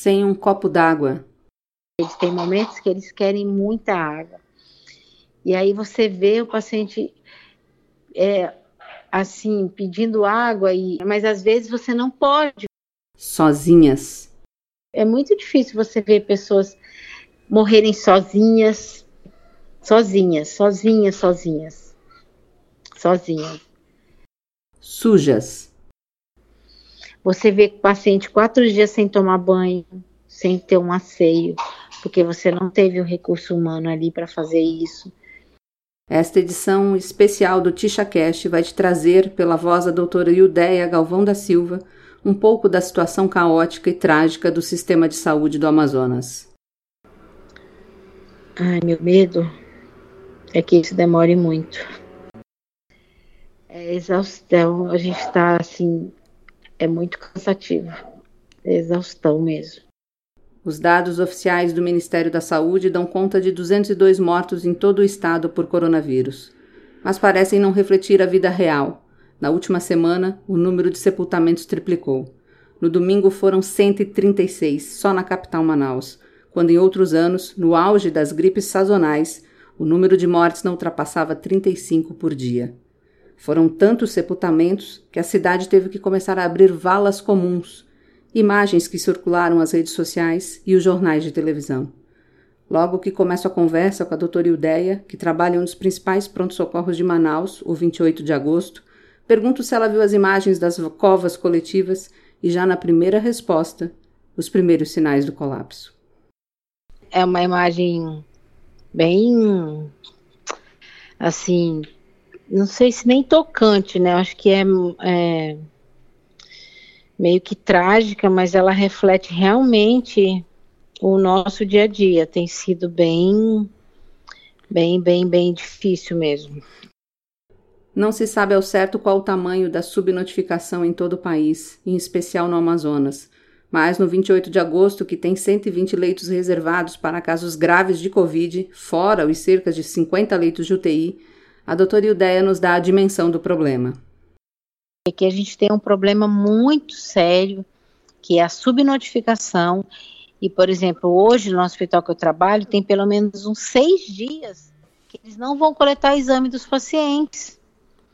sem um copo d'água. Eles têm momentos que eles querem muita água. E aí você vê o paciente é, assim, pedindo água, e, mas às vezes você não pode. Sozinhas. É muito difícil você ver pessoas morrerem sozinhas, sozinhas, sozinhas, sozinhas, sozinhas. Sujas. Você vê o paciente quatro dias sem tomar banho, sem ter um asseio, porque você não teve o recurso humano ali para fazer isso. Esta edição especial do TixaCast vai te trazer, pela voz da doutora Iudéia Galvão da Silva, um pouco da situação caótica e trágica do sistema de saúde do Amazonas. Ai, meu medo é que isso demore muito. É exaustão, a gente está assim, é muito cansativo. É exaustão mesmo. Os dados oficiais do Ministério da Saúde dão conta de 202 mortos em todo o estado por coronavírus, mas parecem não refletir a vida real. Na última semana, o número de sepultamentos triplicou. No domingo foram 136, só na capital Manaus, quando em outros anos, no auge das gripes sazonais, o número de mortes não ultrapassava 35 por dia. Foram tantos sepultamentos que a cidade teve que começar a abrir valas comuns imagens que circularam as redes sociais e os jornais de televisão. Logo que começo a conversa com a doutora Ildeia, que trabalha em um dos principais pronto-socorros de Manaus, o 28 de agosto, pergunto se ela viu as imagens das covas coletivas e já na primeira resposta, os primeiros sinais do colapso. É uma imagem bem assim, não sei se nem tocante, né? Acho que é, é meio que trágica, mas ela reflete realmente o nosso dia a dia. Tem sido bem, bem, bem, bem difícil mesmo. Não se sabe ao certo qual o tamanho da subnotificação em todo o país, em especial no Amazonas. Mas no 28 de agosto, que tem 120 leitos reservados para casos graves de Covid, fora os cerca de 50 leitos de UTI, a doutora Ildeia nos dá a dimensão do problema é que a gente tem um problema muito sério, que é a subnotificação. E, por exemplo, hoje no hospital que eu trabalho, tem pelo menos uns seis dias que eles não vão coletar exame dos pacientes.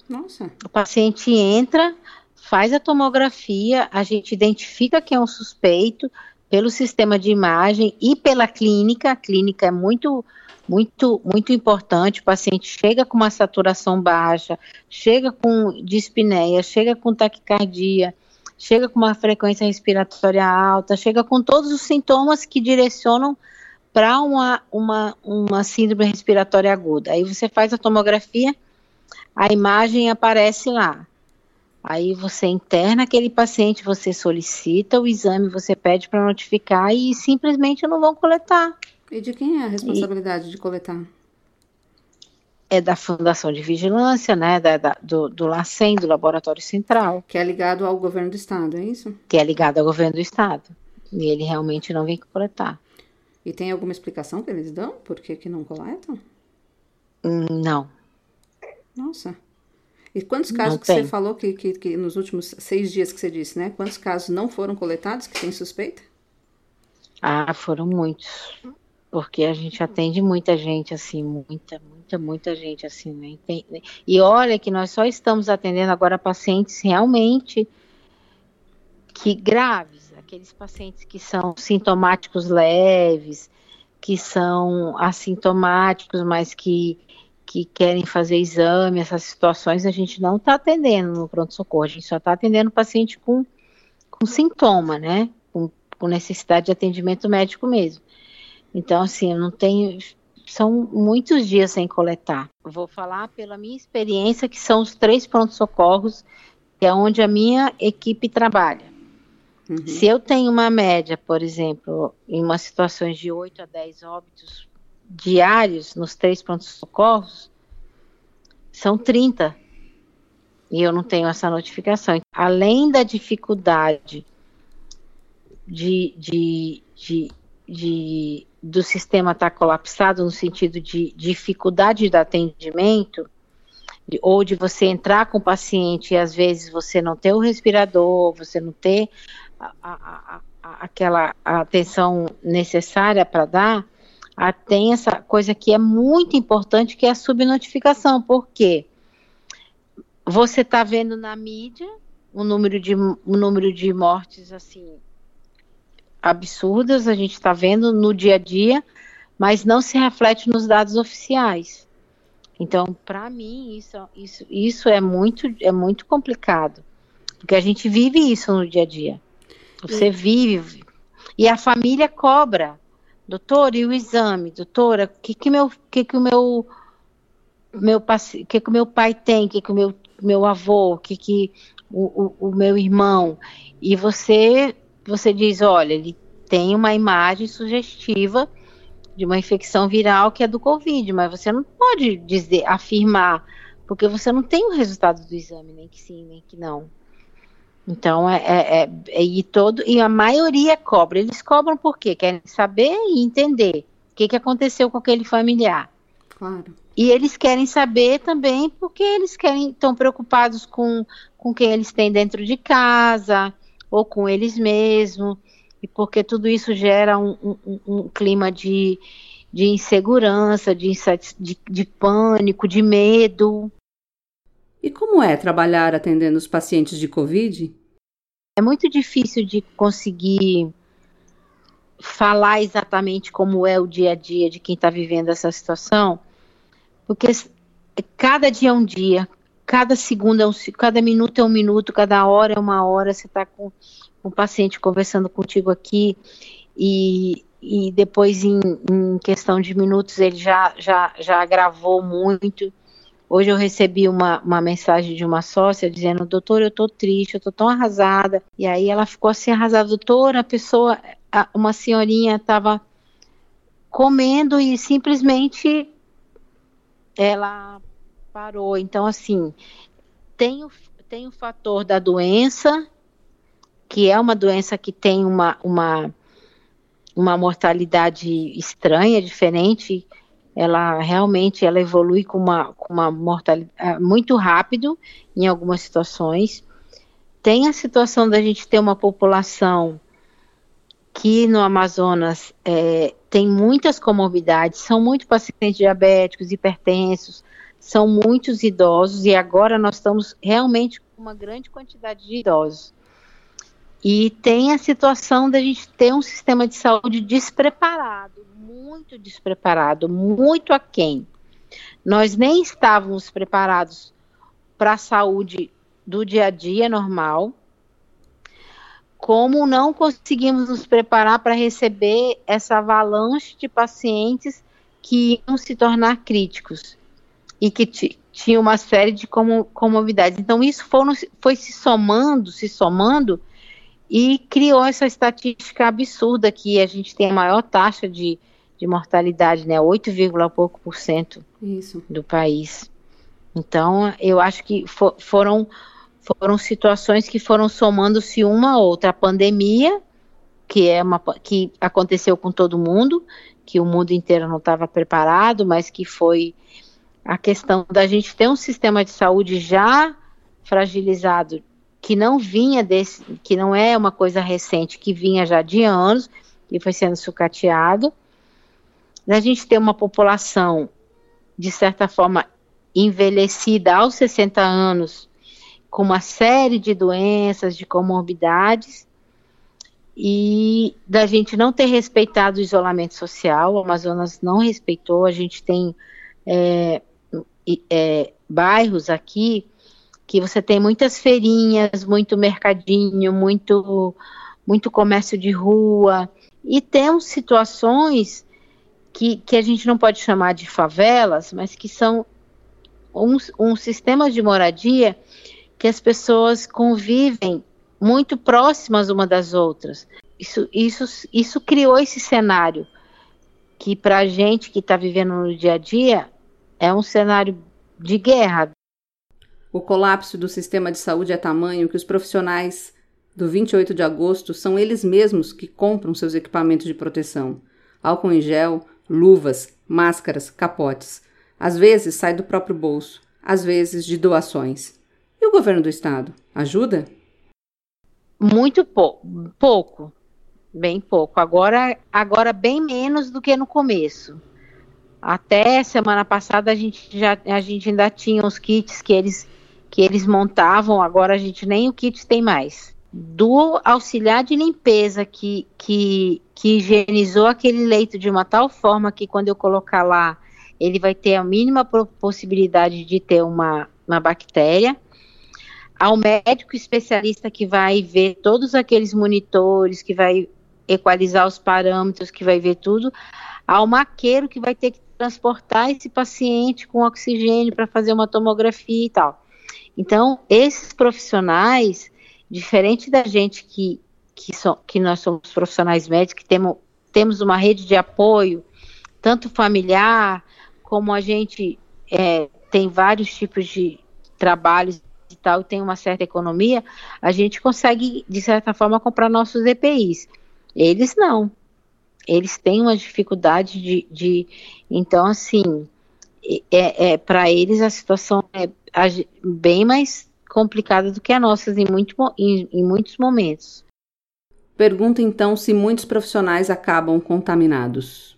Nossa. O paciente entra, faz a tomografia, a gente identifica que é um suspeito pelo sistema de imagem e pela clínica. A clínica é muito muito, muito importante. O paciente chega com uma saturação baixa, chega com dispneia, chega com taquicardia, chega com uma frequência respiratória alta, chega com todos os sintomas que direcionam para uma, uma, uma síndrome respiratória aguda. Aí você faz a tomografia, a imagem aparece lá. Aí você interna aquele paciente, você solicita o exame, você pede para notificar e simplesmente não vão coletar. E de quem é a responsabilidade e de coletar? É da Fundação de Vigilância, né, da, da, do, do LACEN, do Laboratório Central. Que é ligado ao governo do estado, é isso? Que é ligado ao governo do estado. E ele realmente não vem coletar. E tem alguma explicação que eles dão? Por que, que não coletam? Hum, não. Nossa. E quantos casos não que tem. você falou que, que, que nos últimos seis dias que você disse, né? Quantos casos não foram coletados que tem suspeita? Ah, foram muitos porque a gente atende muita gente assim, muita, muita, muita gente assim, né? E olha que nós só estamos atendendo agora pacientes realmente que graves, aqueles pacientes que são sintomáticos leves, que são assintomáticos, mas que, que querem fazer exame, essas situações a gente não está atendendo no pronto-socorro, a gente só está atendendo paciente com, com sintoma, né? Com, com necessidade de atendimento médico mesmo. Então, assim, eu não tenho. São muitos dias sem coletar. Vou falar pela minha experiência, que são os três prontos-socorros, que é onde a minha equipe trabalha. Uhum. Se eu tenho uma média, por exemplo, em umas situações de 8 a 10 óbitos diários nos três prontos-socorros, são 30. E eu não tenho essa notificação. Além da dificuldade de, de, de, de do sistema estar tá colapsado no sentido de dificuldade de atendimento, ou de você entrar com o paciente e às vezes você não ter o respirador, você não ter a, a, aquela atenção necessária para dar, a, tem essa coisa que é muito importante, que é a subnotificação. Por quê? Você está vendo na mídia o número de, um número de mortes assim absurdas, a gente está vendo no dia a dia, mas não se reflete nos dados oficiais. Então, para mim, isso, isso, isso é, muito, é muito complicado, porque a gente vive isso no dia a dia. Você vive, e a família cobra. Doutor, e o exame? Doutora, o que, que, meu, que, que o meu, meu que, que o meu pai tem? O que, que o meu, meu avô? O que, que o, o, o meu irmão? E você, você diz, olha, ele tem uma imagem sugestiva de uma infecção viral que é do Covid, mas você não pode dizer, afirmar, porque você não tem o resultado do exame, nem que sim, nem que não. Então, é, é, é, é, e todo e a maioria cobra. Eles cobram por quê? Querem saber e entender o que, que aconteceu com aquele familiar. Claro. E eles querem saber também porque eles querem estão preocupados com, com quem eles têm dentro de casa ou com eles mesmos e porque tudo isso gera um, um, um clima de, de insegurança, de, de, de pânico, de medo. E como é trabalhar atendendo os pacientes de Covid? É muito difícil de conseguir falar exatamente como é o dia a dia de quem está vivendo essa situação, porque cada dia é um dia, cada segundo é um, cada minuto é um minuto, cada hora é uma hora. Você está com um paciente conversando contigo aqui e, e depois em, em, questão de minutos ele já, já, já gravou muito. Hoje eu recebi uma, uma mensagem de uma sócia dizendo, doutor, eu tô triste, eu tô tão arrasada. E aí ela ficou assim arrasada, doutor, a pessoa, a, uma senhorinha estava comendo e simplesmente ela parou. Então, assim, tem o, tem o fator da doença, que é uma doença que tem uma, uma, uma mortalidade estranha, diferente, ela realmente ela evolui com uma, com uma mortalidade é, muito rápido em algumas situações. Tem a situação da gente ter uma população que no Amazonas é, tem muitas comorbidades, são muitos pacientes diabéticos, hipertensos, são muitos idosos e agora nós estamos realmente com uma grande quantidade de idosos. E tem a situação da gente ter um sistema de saúde despreparado, muito despreparado, muito aquém. Nós nem estávamos preparados para a saúde do dia a dia normal, como não conseguimos nos preparar para receber essa avalanche de pacientes que iam se tornar críticos e que tinha uma série de comorbidades. Então, isso foram, foi se somando, se somando, e criou essa estatística absurda que a gente tem a maior taxa de, de mortalidade, né, 8, pouco por cento Isso. do país. Então, eu acho que for, foram, foram situações que foram somando-se uma a outra. A pandemia, que, é uma, que aconteceu com todo mundo, que o mundo inteiro não estava preparado, mas que foi a questão da gente ter um sistema de saúde já fragilizado que não vinha desse, que não é uma coisa recente, que vinha já de anos e foi sendo sucateado. A gente tem uma população, de certa forma, envelhecida aos 60 anos, com uma série de doenças, de comorbidades, e da gente não ter respeitado o isolamento social, o Amazonas não respeitou, a gente tem é, é, bairros aqui que você tem muitas feirinhas, muito mercadinho, muito, muito comércio de rua, e temos situações que, que a gente não pode chamar de favelas, mas que são um, um sistema de moradia que as pessoas convivem muito próximas uma das outras. Isso, isso, isso criou esse cenário que para a gente que está vivendo no dia a dia é um cenário de guerra, o colapso do sistema de saúde é tamanho que os profissionais do 28 de agosto são eles mesmos que compram seus equipamentos de proteção. Álcool em gel, luvas, máscaras, capotes. Às vezes sai do próprio bolso, às vezes de doações. E o governo do estado? Ajuda? Muito pou pouco. bem pouco. Agora, agora bem menos do que no começo. Até semana passada a gente já a gente ainda tinha os kits que eles que eles montavam, agora a gente nem o kit tem mais. Do auxiliar de limpeza que, que, que higienizou aquele leito de uma tal forma que quando eu colocar lá, ele vai ter a mínima possibilidade de ter uma, uma bactéria ao médico especialista que vai ver todos aqueles monitores, que vai equalizar os parâmetros, que vai ver tudo, ao maqueiro que vai ter que transportar esse paciente com oxigênio para fazer uma tomografia e tal. Então, esses profissionais, diferente da gente que, que, so, que nós somos profissionais médicos, que temos, temos uma rede de apoio, tanto familiar, como a gente é, tem vários tipos de trabalhos e tal, e tem uma certa economia, a gente consegue, de certa forma, comprar nossos EPIs. Eles não. Eles têm uma dificuldade de. de então, assim, é, é para eles a situação é bem mais complicada do que a nossa em, muito, em, em muitos momentos. Pergunta então se muitos profissionais acabam contaminados.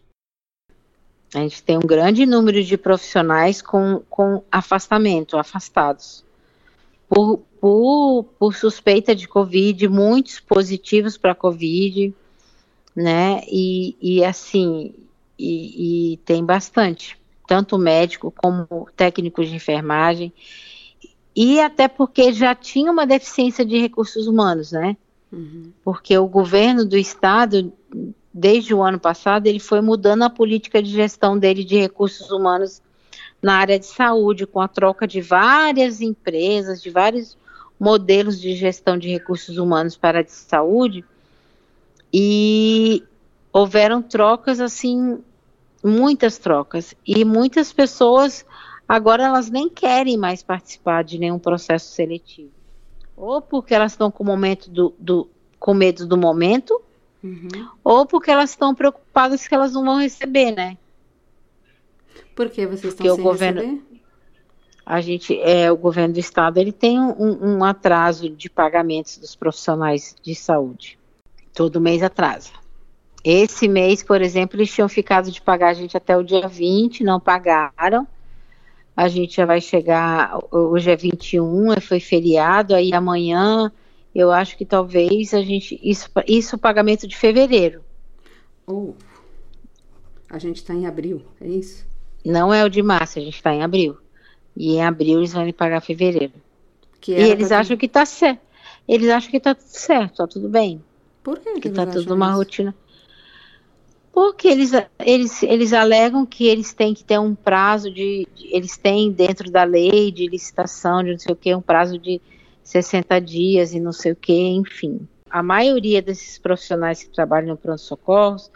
A gente tem um grande número de profissionais com, com afastamento, afastados. Por, por, por suspeita de Covid, muitos positivos para Covid, né? E, e assim, e, e tem bastante tanto médico como técnicos de enfermagem, e até porque já tinha uma deficiência de recursos humanos, né? Uhum. Porque o governo do estado, desde o ano passado, ele foi mudando a política de gestão dele de recursos humanos na área de saúde, com a troca de várias empresas, de vários modelos de gestão de recursos humanos para a de saúde, e houveram trocas assim muitas trocas e muitas pessoas agora elas nem querem mais participar de nenhum processo seletivo, ou porque elas estão com o momento do, do com medo do momento, uhum. ou porque elas estão preocupadas que elas não vão receber, né? Por que vocês estão porque sem o governo, receber? A gente, é, o governo do estado, ele tem um, um atraso de pagamentos dos profissionais de saúde. Todo mês atrasa. Esse mês, por exemplo, eles tinham ficado de pagar a gente até o dia 20, não pagaram. A gente já vai chegar, hoje é 21, foi feriado, aí amanhã eu acho que talvez a gente. Isso, isso pagamento de fevereiro. Oh, a gente está em abril, é isso? Não é o de março, a gente está em abril. E em abril eles vão me pagar fevereiro. e eles acham que está certo. Eles acham que está tudo certo, está tudo bem. Por que? Que está tudo uma rotina. Porque eles, eles, eles alegam que eles têm que ter um prazo de, de, Eles têm dentro da lei de licitação, de não sei o que, um prazo de 60 dias e não sei o que, enfim. A maioria desses profissionais que trabalham no pronto-socorros,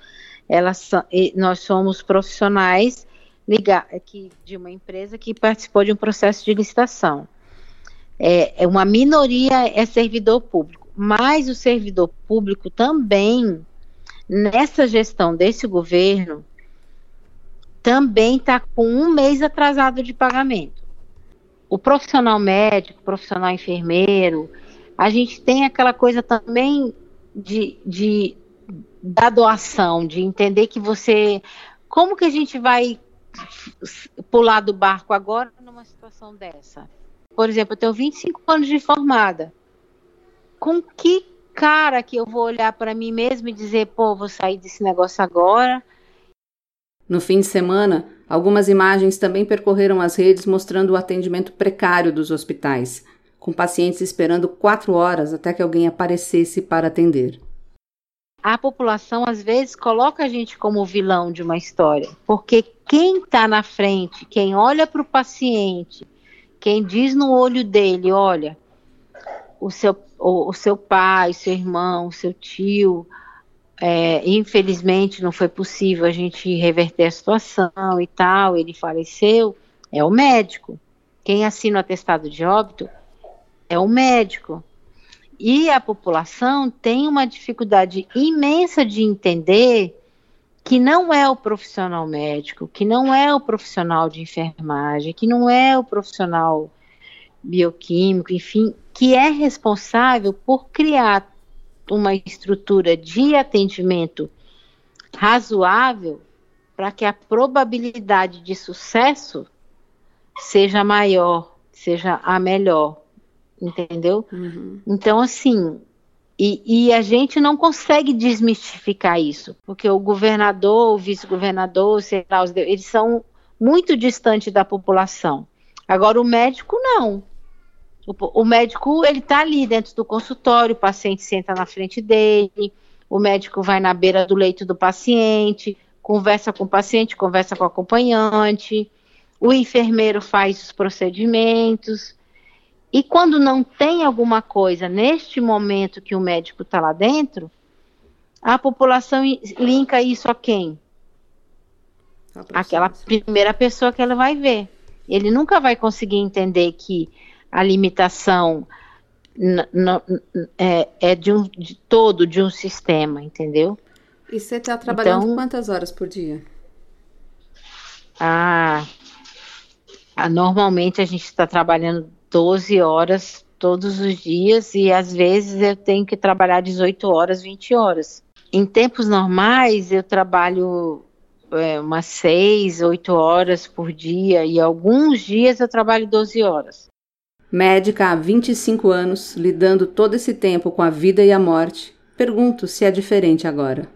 elas nós somos profissionais que, de uma empresa que participou de um processo de licitação. É, é uma minoria é servidor público, mas o servidor público também nessa gestão desse governo, também está com um mês atrasado de pagamento. O profissional médico, o profissional enfermeiro, a gente tem aquela coisa também de, de da doação, de entender que você. Como que a gente vai pular do barco agora numa situação dessa? Por exemplo, eu tenho 25 anos de formada. Com que cara que eu vou olhar para mim mesmo e dizer, pô, vou sair desse negócio agora. No fim de semana, algumas imagens também percorreram as redes mostrando o atendimento precário dos hospitais, com pacientes esperando quatro horas até que alguém aparecesse para atender. A população às vezes coloca a gente como vilão de uma história, porque quem está na frente, quem olha para o paciente, quem diz no olho dele, olha, o seu o, o seu pai, seu irmão, seu tio. É, infelizmente não foi possível a gente reverter a situação e tal, ele faleceu, é o médico. Quem assina o atestado de óbito é o médico. E a população tem uma dificuldade imensa de entender que não é o profissional médico, que não é o profissional de enfermagem, que não é o profissional bioquímico, enfim, que é responsável por criar uma estrutura de atendimento razoável para que a probabilidade de sucesso seja maior, seja a melhor, entendeu? Uhum. Então, assim, e, e, a gente não consegue desmistificar isso, porque o governador, o vice-governador, eles são muito distantes da população. Agora, o médico não. O, o médico, ele está ali dentro do consultório, o paciente senta na frente dele, o médico vai na beira do leito do paciente, conversa com o paciente, conversa com o acompanhante, o enfermeiro faz os procedimentos. E quando não tem alguma coisa neste momento que o médico está lá dentro, a população linka isso a quem? Aquela primeira pessoa que ela vai ver. Ele nunca vai conseguir entender que a limitação é, é, de, um, de todo de um sistema, entendeu? E você está trabalhando então, quantas horas por dia? Ah, normalmente a gente está trabalhando 12 horas todos os dias e às vezes eu tenho que trabalhar 18 horas, 20 horas. Em tempos normais eu trabalho é, umas 6, 8 horas por dia e alguns dias eu trabalho 12 horas. Médica há 25 anos, lidando todo esse tempo com a vida e a morte, pergunto se é diferente agora.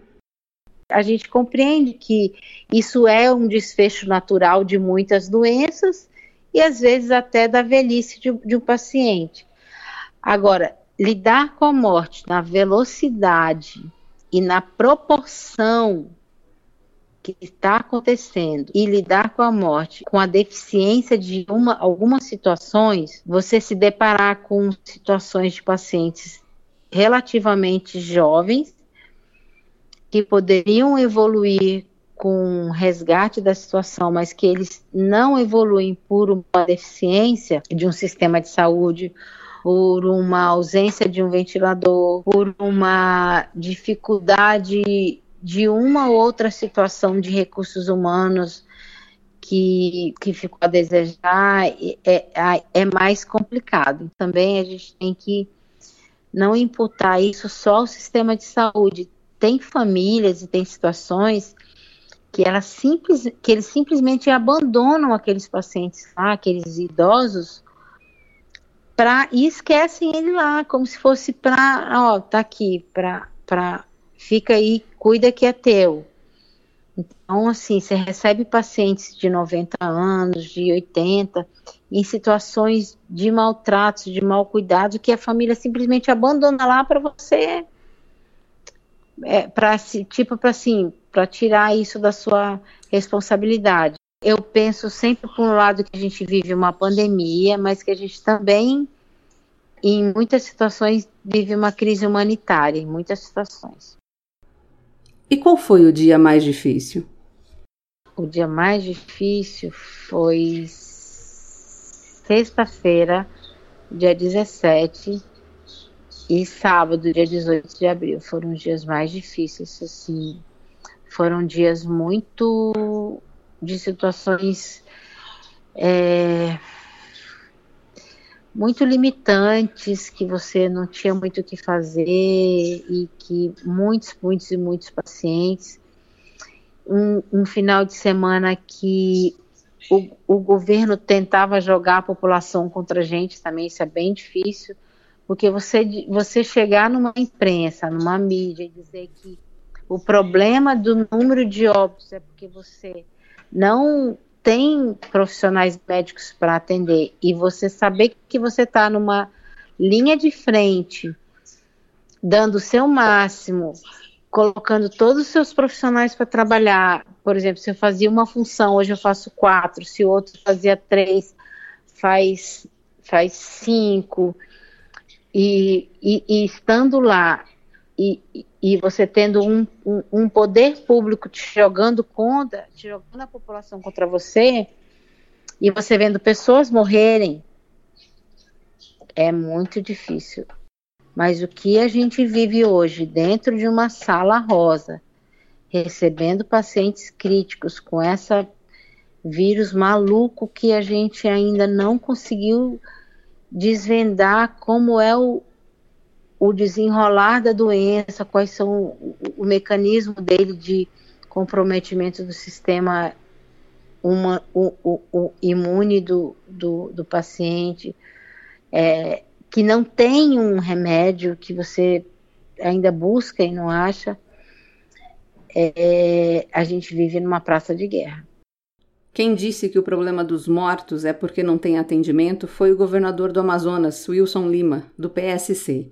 A gente compreende que isso é um desfecho natural de muitas doenças e às vezes até da velhice de, de um paciente. Agora, lidar com a morte na velocidade e na proporção que está acontecendo e lidar com a morte, com a deficiência de uma, algumas situações, você se deparar com situações de pacientes relativamente jovens que poderiam evoluir com resgate da situação, mas que eles não evoluem por uma deficiência de um sistema de saúde, por uma ausência de um ventilador, por uma dificuldade de uma ou outra situação de recursos humanos que, que ficou a desejar, é, é, mais complicado. Também a gente tem que não imputar isso só ao sistema de saúde. Tem famílias e tem situações que, elas simples, que eles simplesmente abandonam aqueles pacientes lá, aqueles idosos, pra, e esquecem ele lá, como se fosse para, ó, tá aqui, para, fica aí, cuida que é teu. Então, assim, você recebe pacientes de 90 anos, de 80, em situações de maltrato, de mau cuidado, que a família simplesmente abandona lá para você, é, para tipo, para assim, para tirar isso da sua responsabilidade. Eu penso sempre por um lado que a gente vive uma pandemia, mas que a gente também, em muitas situações, vive uma crise humanitária, em muitas situações. E qual foi o dia mais difícil? O dia mais difícil foi sexta-feira, dia 17, e sábado, dia 18 de abril. Foram os dias mais difíceis, assim, foram dias muito de situações é, muito limitantes, que você não tinha muito o que fazer e que muitos, muitos e muitos pacientes. Um, um final de semana que o, o, governo tentava jogar a população contra a gente também, isso é bem difícil, porque você, você chegar numa imprensa, numa mídia e dizer que o problema do número de óbitos é porque você não tem profissionais médicos para atender e você saber que você está numa linha de frente, dando o seu máximo, colocando todos os seus profissionais para trabalhar. Por exemplo, se eu fazia uma função, hoje eu faço quatro, se o outro fazia três, faz, faz cinco. E, e, e estando lá e, e você tendo um, um, um, poder público te jogando contra, te jogando a população contra você, e você vendo pessoas morrerem, é muito difícil. Mas o que a gente vive hoje dentro de uma sala rosa, recebendo pacientes críticos com essa vírus maluco que a gente ainda não conseguiu desvendar como é o, o desenrolar da doença, quais são o, o mecanismo dele de comprometimento do sistema uma, o, o, o imune do, do, do paciente, é, que não tem um remédio que você ainda busca e não acha, é, a gente vive numa praça de guerra. Quem disse que o problema dos mortos é porque não tem atendimento foi o governador do Amazonas, Wilson Lima, do PSC.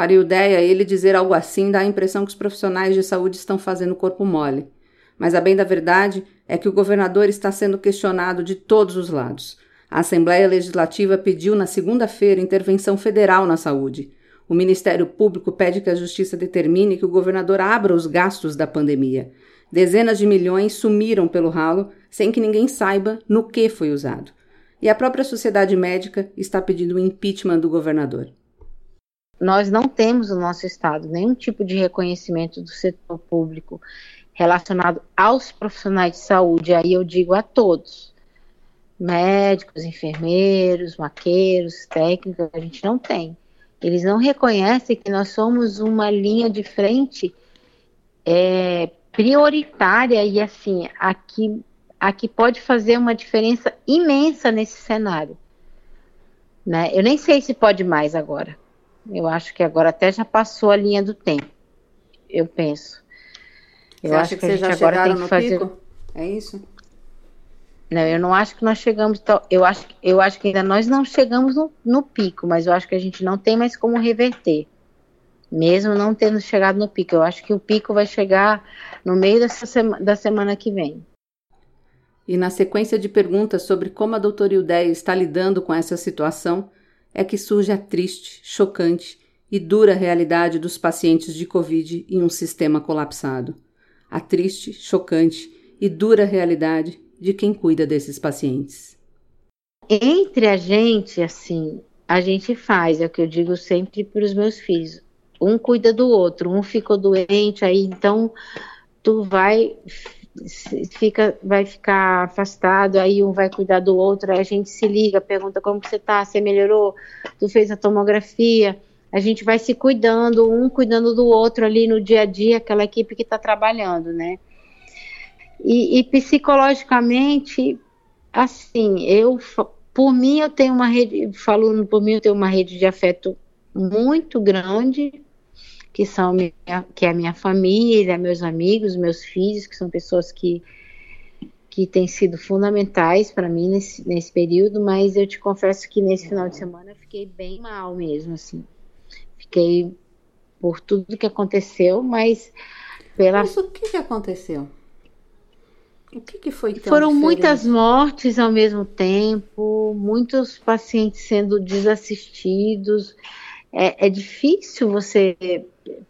Para Ildeia, ele dizer algo assim dá a impressão que os profissionais de saúde estão fazendo corpo mole. Mas a bem da verdade é que o governador está sendo questionado de todos os lados. A Assembleia Legislativa pediu na segunda-feira intervenção federal na saúde. O Ministério Público pede que a Justiça determine que o governador abra os gastos da pandemia. Dezenas de milhões sumiram pelo ralo sem que ninguém saiba no que foi usado. E a própria sociedade médica está pedindo o impeachment do governador. Nós não temos no nosso Estado nenhum tipo de reconhecimento do setor público relacionado aos profissionais de saúde, aí eu digo a todos, médicos, enfermeiros, maqueiros, técnicos, a gente não tem. Eles não reconhecem que nós somos uma linha de frente é, prioritária e assim, aqui, aqui pode fazer uma diferença imensa nesse cenário. Né? Eu nem sei se pode mais agora. Eu acho que agora até já passou a linha do tempo. Eu penso. Eu Você acho que, que vocês já chegaram no fazer... pico? É isso? Não, eu não acho que nós chegamos. Eu acho, eu acho que ainda nós não chegamos no, no pico, mas eu acho que a gente não tem mais como reverter. Mesmo não tendo chegado no pico. Eu acho que o pico vai chegar no meio dessa sema, da semana que vem. E na sequência de perguntas sobre como a doutora Ildeia está lidando com essa situação, é que surge a triste, chocante e dura realidade dos pacientes de Covid em um sistema colapsado a triste, chocante e dura realidade de quem cuida desses pacientes. Entre a gente, assim, a gente faz, é o que eu digo sempre para os meus filhos. Um cuida do outro, um ficou doente, aí então tu vai fica vai ficar afastado, aí um vai cuidar do outro, aí a gente se liga, pergunta como você tá, você melhorou, tu fez a tomografia, a gente vai se cuidando, um cuidando do outro ali no dia a dia, aquela equipe que está trabalhando, né? E, e, psicologicamente, assim, eu, por mim, eu tenho uma rede, falando por mim, eu tenho uma rede de afeto muito grande, que são minha, que é a minha família, meus amigos, meus filhos, que são pessoas que que têm sido fundamentais para mim nesse, nesse período, mas eu te confesso que nesse final de semana eu fiquei bem mal mesmo, assim fiquei por tudo que aconteceu, mas pela. Mas o que, que aconteceu? O que, que foi Foram diferente? muitas mortes ao mesmo tempo, muitos pacientes sendo desassistidos. É, é difícil você,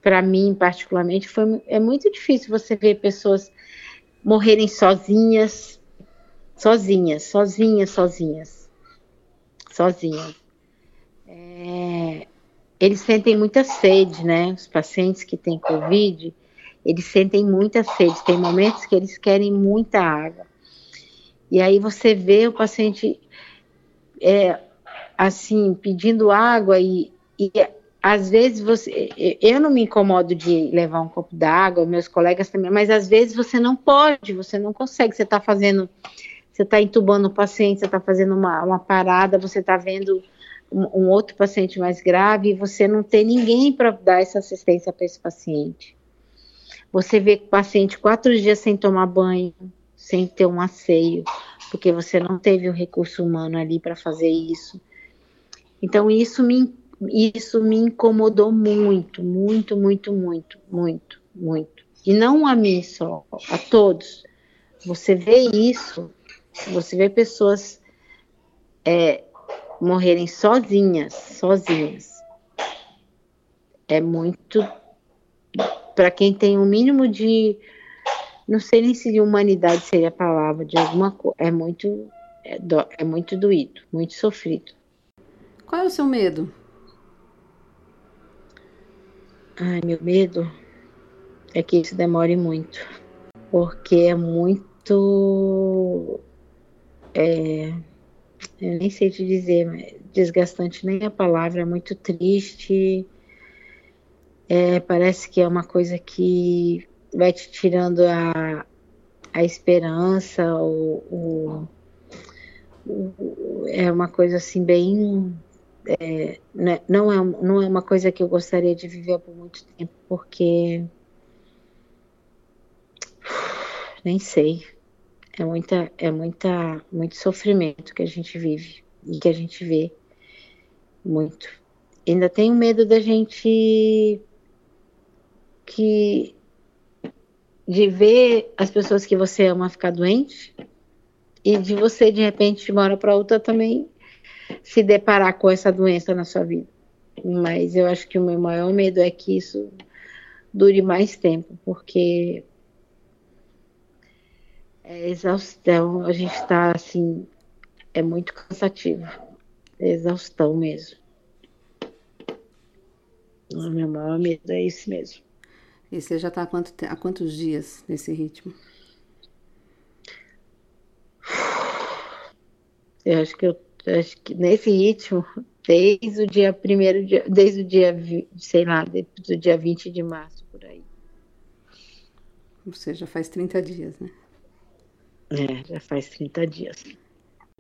para mim particularmente, foi, é muito difícil você ver pessoas morrerem sozinhas, sozinhas, sozinhas, sozinhas, sozinhas. É, eles sentem muita sede, né? Os pacientes que têm Covid, eles sentem muita sede. Tem momentos que eles querem muita água. E aí você vê o paciente é, assim pedindo água e, e às vezes você, eu não me incomodo de levar um copo d'água, meus colegas também, mas às vezes você não pode, você não consegue, você está fazendo, você está entubando o paciente, você está fazendo uma, uma parada, você está vendo um, outro paciente mais grave e você não tem ninguém para dar essa assistência para esse paciente. Você vê o paciente quatro dias sem tomar banho, sem ter um asseio, porque você não teve o recurso humano ali para fazer isso. Então isso me, isso me incomodou muito, muito, muito, muito, muito, muito. E não a mim só, a todos. Você vê isso, você vê pessoas é, morrerem sozinhas, sozinhas. É muito para quem tem o um mínimo de não sei nem se de humanidade seria a palavra, de alguma coisa, é muito é, do, é muito doído, muito sofrido. Qual é o seu medo? Ai, meu medo é que isso demore muito, porque é muito é, eu nem sei te dizer, desgastante nem a palavra, é muito triste. é, parece que é uma coisa que vai te tirando a, a esperança, o, o, o é uma coisa assim bem. É, né, não, é, não é uma coisa que eu gostaria de viver por muito tempo, porque. Nem sei. É muita, é muita, muito sofrimento que a gente vive e que a gente vê muito. Ainda tenho medo da gente que de ver as pessoas que você ama ficar doente e de você de repente de uma hora para outra também se deparar com essa doença na sua vida. Mas eu acho que o meu maior medo é que isso dure mais tempo, porque é exaustão, a gente está assim, é muito cansativo, é exaustão mesmo. O meu maior medo é isso mesmo. E você já está há, quanto, há quantos dias nesse ritmo? Eu acho que eu acho que nesse ritmo, desde o dia primeiro, desde o dia, sei lá, do dia 20 de março, por aí. Ou seja, faz 30 dias, né? É, já faz 30 dias.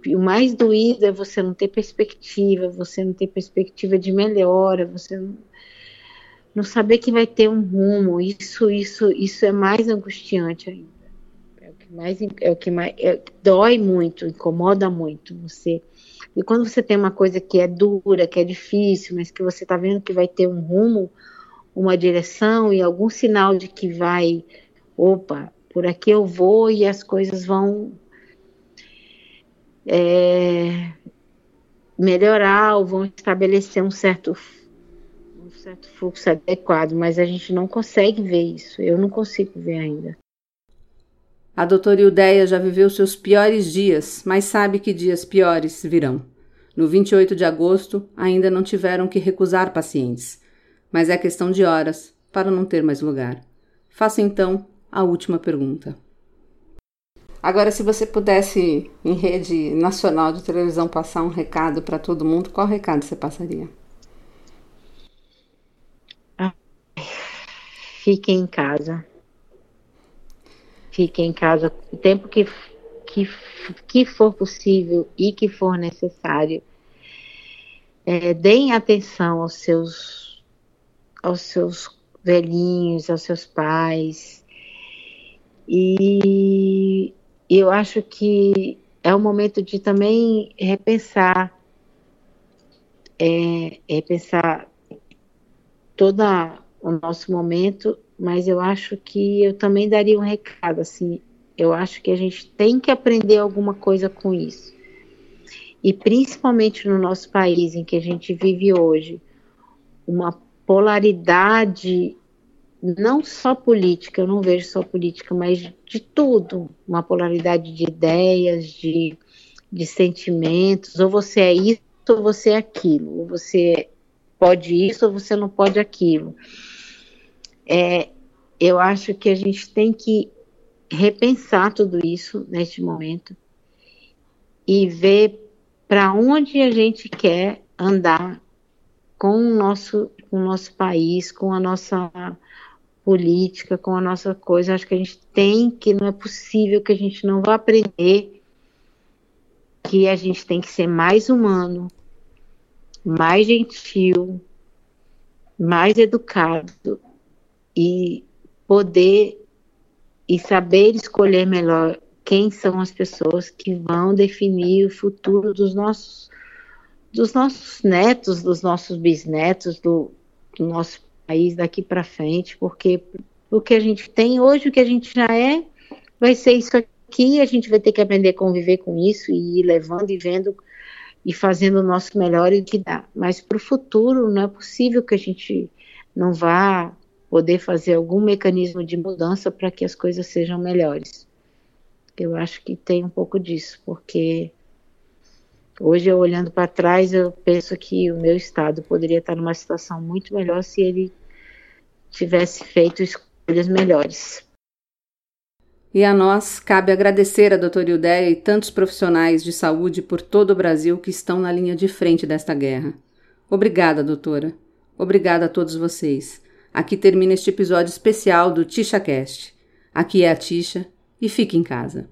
E o mais doído é você não ter perspectiva, você não ter perspectiva de melhora, você não não saber que vai ter um rumo, isso, isso, isso é mais angustiante ainda. É o que mais, é o que mais é, dói muito, incomoda muito você. E quando você tem uma coisa que é dura, que é difícil, mas que você está vendo que vai ter um rumo, uma direção e algum sinal de que vai, opa, por aqui eu vou e as coisas vão é, melhorar ou vão estabelecer um certo certo fluxo adequado, mas a gente não consegue ver isso. Eu não consigo ver ainda. A doutora Ildeia já viveu seus piores dias, mas sabe que dias piores virão. No 28 de agosto, ainda não tiveram que recusar pacientes, mas é questão de horas para não ter mais lugar. Faça então a última pergunta. Agora, se você pudesse, em rede nacional de televisão, passar um recado para todo mundo, qual recado você passaria? fiquem em casa. Fiquem em casa o tempo que, que, que for possível e que for necessário. É, deem atenção aos seus, aos seus velhinhos, aos seus pais. E eu acho que é o momento de também repensar, é, repensar toda o nosso momento, mas eu acho que eu também daria um recado assim. Eu acho que a gente tem que aprender alguma coisa com isso. E principalmente no nosso país em que a gente vive hoje, uma polaridade não só política, eu não vejo só política, mas de tudo, uma polaridade de ideias, de, de sentimentos, ou você é isso ou você é aquilo, ou você pode isso ou você não pode aquilo é, eu acho que a gente tem que repensar tudo isso neste momento e ver para onde a gente quer andar com o nosso, com o nosso país, com a nossa política, com a nossa coisa. Acho que a gente tem que, não é possível que a gente não vá aprender que a gente tem que ser mais humano, mais gentil, mais educado e poder e saber escolher melhor quem são as pessoas que vão definir o futuro dos nossos dos nossos netos, dos nossos bisnetos, do, do nosso país daqui para frente, porque o que a gente tem hoje, o que a gente já é, vai ser isso aqui, a gente vai ter que aprender a conviver com isso e ir levando e vendo e fazendo o nosso melhor e o que dá. Mas para o futuro não é possível que a gente não vá poder fazer algum mecanismo de mudança para que as coisas sejam melhores. Eu acho que tem um pouco disso, porque hoje eu olhando para trás, eu penso que o meu estado poderia estar numa situação muito melhor se ele tivesse feito escolhas melhores. E a nós cabe agradecer a doutora Ildeia e tantos profissionais de saúde por todo o Brasil que estão na linha de frente desta guerra. Obrigada, doutora. Obrigada a todos vocês. Aqui termina este episódio especial do TishaCast. Aqui é a Tisha e fique em casa.